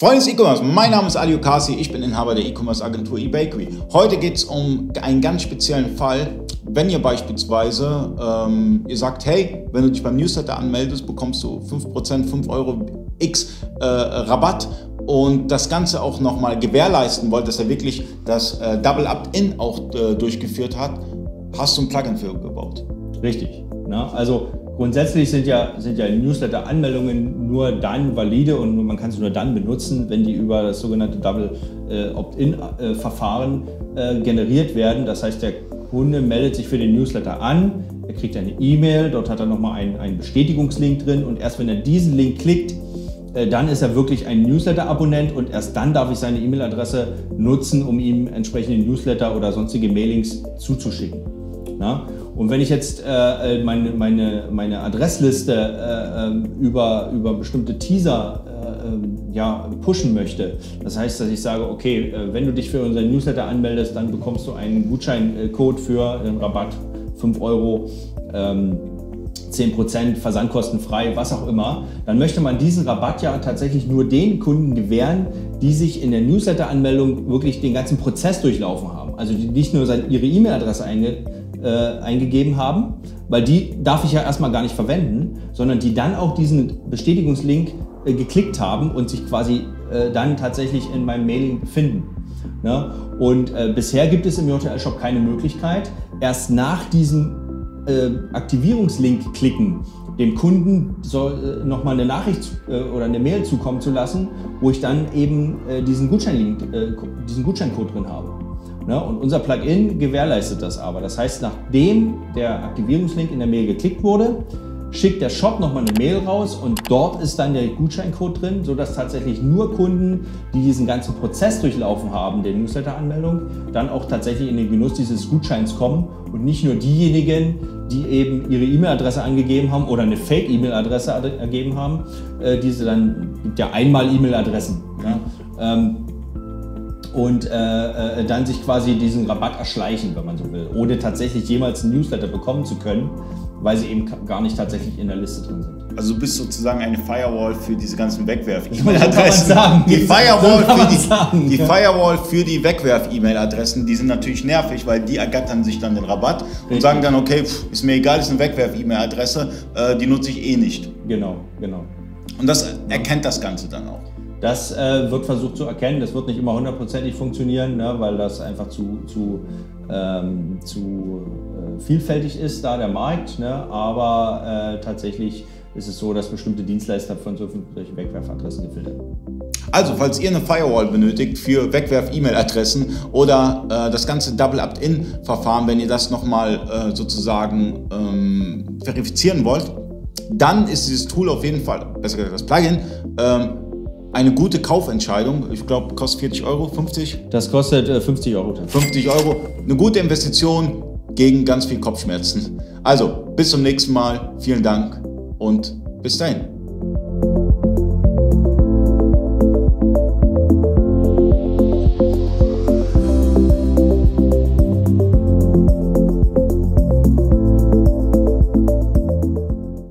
Freunde des E-Commerce, mein Name ist Ali Okasi, ich bin Inhaber der E-Commerce Agentur eBakery. Heute geht es um einen ganz speziellen Fall. Wenn ihr beispielsweise, ähm, ihr sagt, hey, wenn du dich beim Newsletter anmeldest, bekommst du 5%, 5 Euro X äh, Rabatt und das Ganze auch nochmal gewährleisten wollt, dass er wirklich das äh, Double Opt-in auch äh, durchgeführt hat, hast du ein Plugin für gebaut. Richtig. Na, also Grundsätzlich sind ja, sind ja Newsletter-Anmeldungen nur dann valide und man kann sie nur dann benutzen, wenn die über das sogenannte Double äh, Opt-in-Verfahren äh, generiert werden. Das heißt, der Kunde meldet sich für den Newsletter an, er kriegt eine E-Mail, dort hat er nochmal einen, einen Bestätigungslink drin und erst wenn er diesen Link klickt, äh, dann ist er wirklich ein Newsletter-Abonnent und erst dann darf ich seine E-Mail-Adresse nutzen, um ihm entsprechende Newsletter oder sonstige Mailings zuzuschicken. Na? Und wenn ich jetzt äh, äh, meine, meine, meine Adressliste äh, ähm, über, über bestimmte Teaser äh, ähm, ja, pushen möchte, das heißt, dass ich sage, okay, äh, wenn du dich für unseren Newsletter anmeldest, dann bekommst du einen Gutscheincode für einen Rabatt, 5 Euro. Ähm, 10% versandkostenfrei, was auch immer, dann möchte man diesen Rabatt ja tatsächlich nur den Kunden gewähren, die sich in der Newsletter-Anmeldung wirklich den ganzen Prozess durchlaufen haben. Also die nicht nur ihre E-Mail-Adresse einge äh, eingegeben haben, weil die darf ich ja erstmal gar nicht verwenden, sondern die dann auch diesen Bestätigungslink äh, geklickt haben und sich quasi äh, dann tatsächlich in meinem Mailing befinden. Ne? Und äh, bisher gibt es im JTL-Shop keine Möglichkeit, erst nach diesem äh, Aktivierungslink klicken, dem Kunden soll, äh, nochmal eine Nachricht äh, oder eine Mail zukommen zu lassen, wo ich dann eben äh, diesen, Gutscheinlink, äh, diesen Gutscheincode drin habe. Ne? Und unser Plugin gewährleistet das aber. Das heißt, nachdem der Aktivierungslink in der Mail geklickt wurde, schickt der Shop nochmal eine Mail raus und dort ist dann der Gutscheincode drin, sodass tatsächlich nur Kunden, die diesen ganzen Prozess durchlaufen haben, der Newsletter-Anmeldung, dann auch tatsächlich in den Genuss dieses Gutscheins kommen und nicht nur diejenigen, die eben ihre E-Mail-Adresse angegeben haben oder eine Fake-E-Mail-Adresse ergeben haben, äh, diese dann, gibt ja einmal E-Mail-Adressen. Ja? Und äh, äh, dann sich quasi diesen Rabatt erschleichen, wenn man so will, ohne tatsächlich jemals einen Newsletter bekommen zu können, weil sie eben gar nicht tatsächlich in der Liste drin sind. Also du bist sozusagen eine Firewall für diese ganzen Wegwerf-E-Mail-Adressen. Die, Firewall für die, sagen, die ja. Firewall für die Wegwerf-E-Mail-Adressen, die sind natürlich nervig, weil die ergattern sich dann den Rabatt Richtig. und sagen dann, okay, pff, ist mir egal, ist eine Wegwerf-E-Mail-Adresse, äh, die nutze ich eh nicht. Genau, genau. Und das erkennt das Ganze dann auch. Das äh, wird versucht zu erkennen. Das wird nicht immer hundertprozentig funktionieren, ne, weil das einfach zu, zu, ähm, zu äh, vielfältig ist, da der Markt. Ne, aber äh, tatsächlich ist es so, dass bestimmte Dienstleister von solchen Wegwerfadressen gefiltert werden. Also, falls ihr eine Firewall benötigt für Wegwerf-E-Mail-Adressen oder äh, das ganze Double Opt-in-Verfahren, wenn ihr das nochmal äh, sozusagen ähm, verifizieren wollt, dann ist dieses Tool auf jeden Fall, besser gesagt das Plugin, ähm, eine gute Kaufentscheidung. Ich glaube, kostet 40 Euro, 50? Das kostet äh, 50 Euro. 50 Euro. Eine gute Investition gegen ganz viel Kopfschmerzen. Also, bis zum nächsten Mal. Vielen Dank und bis dahin.